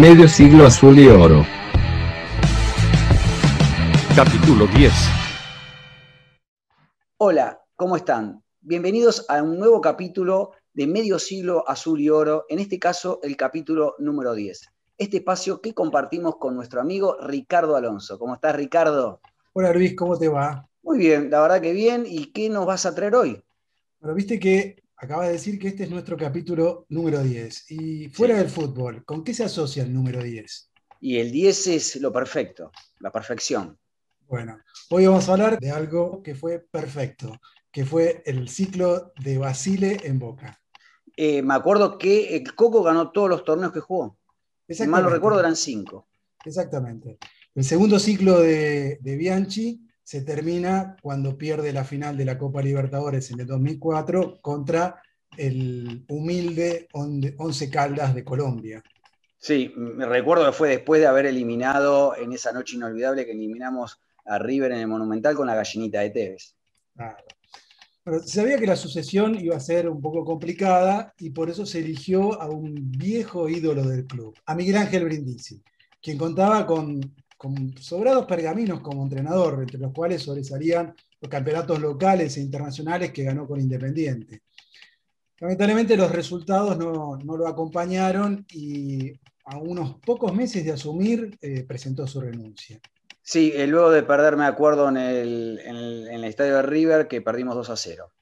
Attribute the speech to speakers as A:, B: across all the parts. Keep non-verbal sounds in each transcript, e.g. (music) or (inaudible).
A: Medio siglo azul y oro.
B: Capítulo 10.
C: Hola, ¿cómo están? Bienvenidos a un nuevo capítulo de Medio Siglo Azul y Oro, en este caso el capítulo número 10. Este espacio que compartimos con nuestro amigo Ricardo Alonso. ¿Cómo estás, Ricardo?
D: Hola Luis, ¿cómo te va?
C: Muy bien, la verdad que bien. ¿Y qué nos vas a traer hoy?
D: Bueno, viste que acaba de decir que este es nuestro capítulo número 10. Y fuera
C: Sí.
D: del fútbol, ¿con qué se asocia el número 10?
C: Y el 10 es lo perfecto, la perfección.
D: Bueno, hoy vamos a hablar de algo que fue perfecto, que fue el ciclo de Basile en Boca.
C: Eh, me acuerdo que el Coco ganó todos los torneos que jugó. Si mal no recuerdo, eran cinco.
D: Exactamente. El segundo ciclo de, de Bianchi se termina cuando pierde la final de la Copa Libertadores en el 2004 contra el humilde Once Caldas de Colombia.
C: Sí, me recuerdo que fue después de haber eliminado en esa noche inolvidable que eliminamos a River en el Monumental con la gallinita de Tevez.
D: Claro. Bueno, se sabía que la sucesión iba a ser un poco complicada y por eso se eligió a un viejo ídolo del club, a Miguel Ángel Brindisi, quien contaba con, con sobrados pergaminos como entrenador, entre los cuales sobresalían los campeonatos locales e internacionales que ganó con Independiente. Lamentablemente los resultados no, no lo acompañaron y a unos pocos meses de asumir eh, presentó su renuncia.
C: Sí, eh, luego de perder, me acuerdo, en el, en el- en el estadio de River que perdimos 2 a 0.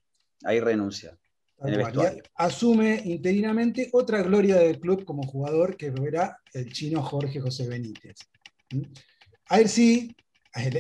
C: Ahí renuncia. En el
D: asume interinamente otra gloria del club como jugador, que era el chino Jorge José Benítez. A él sí,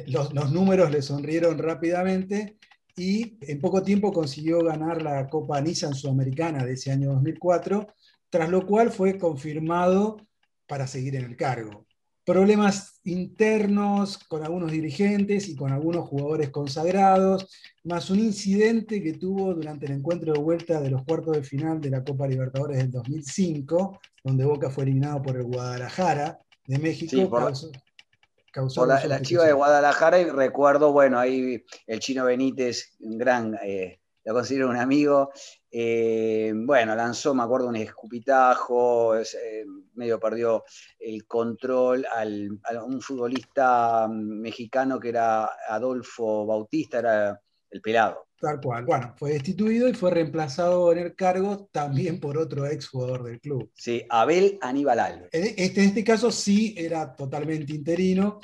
D: los números le sonrieron rápidamente y en poco tiempo consiguió ganar la Copa Nissan Sudamericana de ese año 2004, tras lo cual fue confirmado para seguir en el cargo. Problemas internos con algunos dirigentes y con algunos jugadores consagrados, más un incidente que tuvo durante el encuentro de vuelta de los cuartos de final de la Copa Libertadores del 2005, donde Boca fue eliminado por el Guadalajara de México.
C: Sí, por
D: causó- causó
C: Por la, chiva de Guadalajara y recuerdo, bueno, ahí el chino Benítez, un gran, eh, lo considero un amigo, eh, bueno, lanzó, me acuerdo, un escupitajo, es, eh, medio perdió el control al, a un futbolista mm, mexicano que era Adolfo Bautista, era el pelado.
D: Tal cual. Bueno, fue destituido y fue reemplazado en el cargo también por otro exjugador del club.
C: Sí, Abel Aníbal Alves.
D: En este, en este caso sí era totalmente interino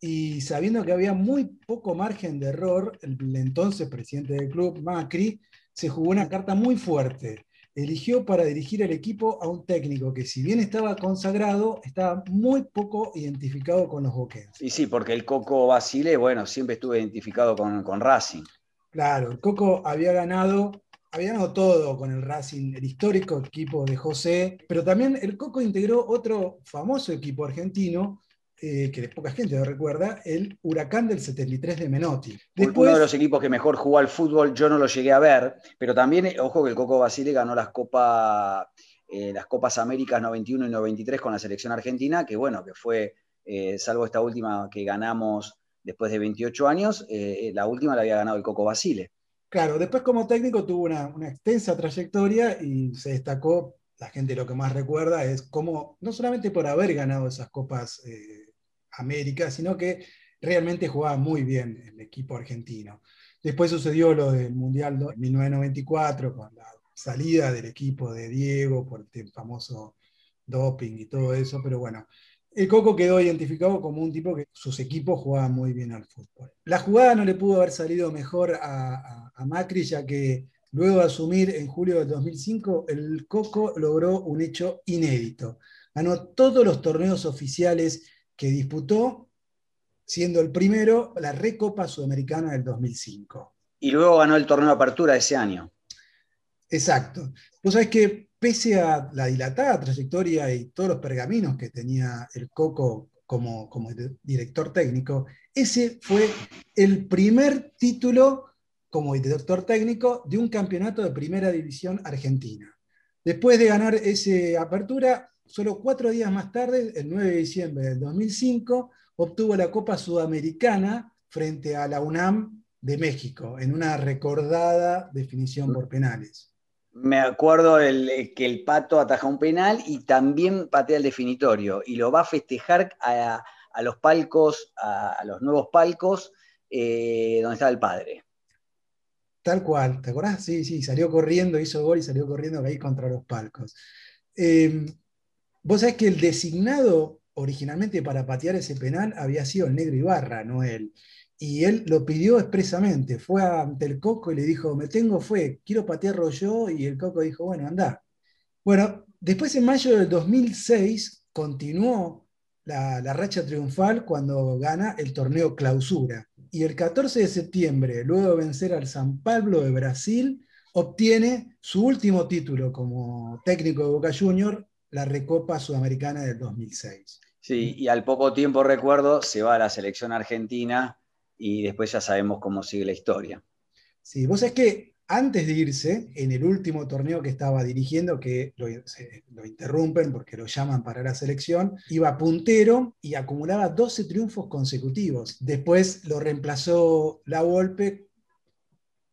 D: y sabiendo que había muy poco margen de error, el entonces presidente del club, Macri, se jugó una carta muy fuerte. Eligió para dirigir el equipo a un técnico que si bien estaba consagrado, estaba muy poco identificado con los boquenses.
C: Y sí, porque el Coco Basile, bueno, siempre estuve identificado con, con Racing.
D: Claro, el Coco había ganado, había ganado todo con el Racing, el histórico equipo de José, pero también el Coco integró otro famoso equipo argentino, eh, que poca gente lo recuerda, el Huracán del 73 de Menotti.
C: Uno de los equipos que mejor jugó al fútbol, yo no lo llegué a ver, pero también, eh, ojo que el Coco Basile ganó las, Copa, eh, las Copas Américas 91 y 93 con la selección argentina, que bueno, que fue, eh, salvo esta última que ganamos después de 28 años, eh, la última la había ganado el Coco Basile.
D: Claro, después como técnico tuvo una, extensa trayectoria y se destacó, la gente lo que más recuerda es cómo, no solamente por haber ganado esas Copas eh, América, sino que realmente jugaba muy bien el equipo argentino. Después sucedió lo del Mundial de 1994, con la salida del equipo de Diego por el famoso doping y todo eso, pero bueno, el Coco quedó identificado como un tipo que sus equipos jugaban muy bien al fútbol. La jugada no le pudo haber salido mejor a, a, a Macri, ya que luego de asumir en julio del 2005, el Coco logró un hecho inédito. Ganó todos los torneos oficiales que disputó, siendo el primero la Recopa Sudamericana del 2005.
C: Y luego ganó el torneo de apertura ese año.
D: Exacto. Vos sabés que pese a la dilatada trayectoria y todos los pergaminos que tenía el Coco como, director técnico, ese fue el primer título como director técnico de un campeonato de primera división argentina. Después de ganar esa apertura, solo cuatro días más tarde, el 9 de diciembre del 2005, obtuvo la Copa Sudamericana frente a la UNAM de México, en una recordada definición por penales.
C: Me acuerdo el, que el Pato ataja un penal y también patea el definitorio y lo va a festejar a, los palcos, a, los nuevos palcos eh, donde estaba el padre.
D: Tal cual, ¿te acordás? Sí, sí, salió corriendo, hizo gol y salió corriendo ahí contra los palcos. Em, vos sabés que el designado originalmente para patear ese penal había sido el negro Ibarra, no él. Y él lo pidió expresamente, fue ante el Coco y le dijo, me tengo fue, quiero patearlo yo, y el Coco dijo, bueno, anda. Bueno, después en mayo del 2006 continuó la, la racha triunfal cuando gana el torneo clausura. Y el 14 de septiembre, luego de vencer al San Pablo de Brasil, obtiene su último título como técnico de Boca Junior, la Recopa Sudamericana del 2006.
C: Sí, y al poco tiempo recuerdo se va a la selección argentina y después ya sabemos cómo sigue la historia.
D: Sí, vos es que antes de irse, en el último torneo que estaba dirigiendo, que lo, interrumpen porque lo llaman para la selección, iba puntero y acumulaba 12 triunfos consecutivos. Después lo reemplazó La Volpe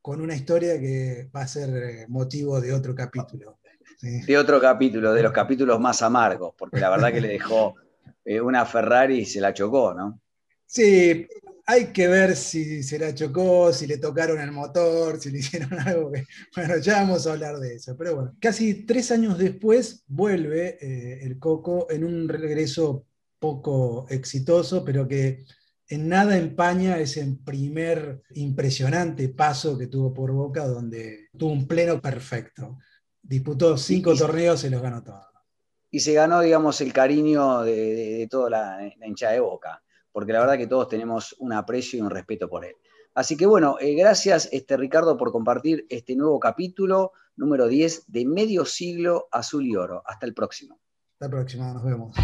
D: con una historia que va a ser eh, motivo de otro capítulo.
C: De otro capítulo, de los capítulos más amargos, porque la verdad que le dejó (laughs) eh, una Ferrari y se la chocó, ¿no?
D: Sí, hay que ver si se la chocó, si le tocaron el motor, si le hicieron (laughs) algo. bueno, ya vamos a hablar de eso. Pero bueno, casi tres años después vuelve eh, el Coco en un regreso poco exitoso, pero que en nada empaña ese primer impresionante paso que tuvo por Boca, donde tuvo un pleno perfecto. Disputó cinco torneos y los ganó todos.
C: Y se ganó, digamos, el cariño de, toda la, la hinchada de Boca porque la verdad que todos tenemos un aprecio y un respeto por él. Así que bueno, eh, gracias este, Ricardo por compartir este nuevo capítulo número 10 de Medio Siglo Azul y Oro. Hasta el próximo.
D: Hasta el próximo, nos vemos.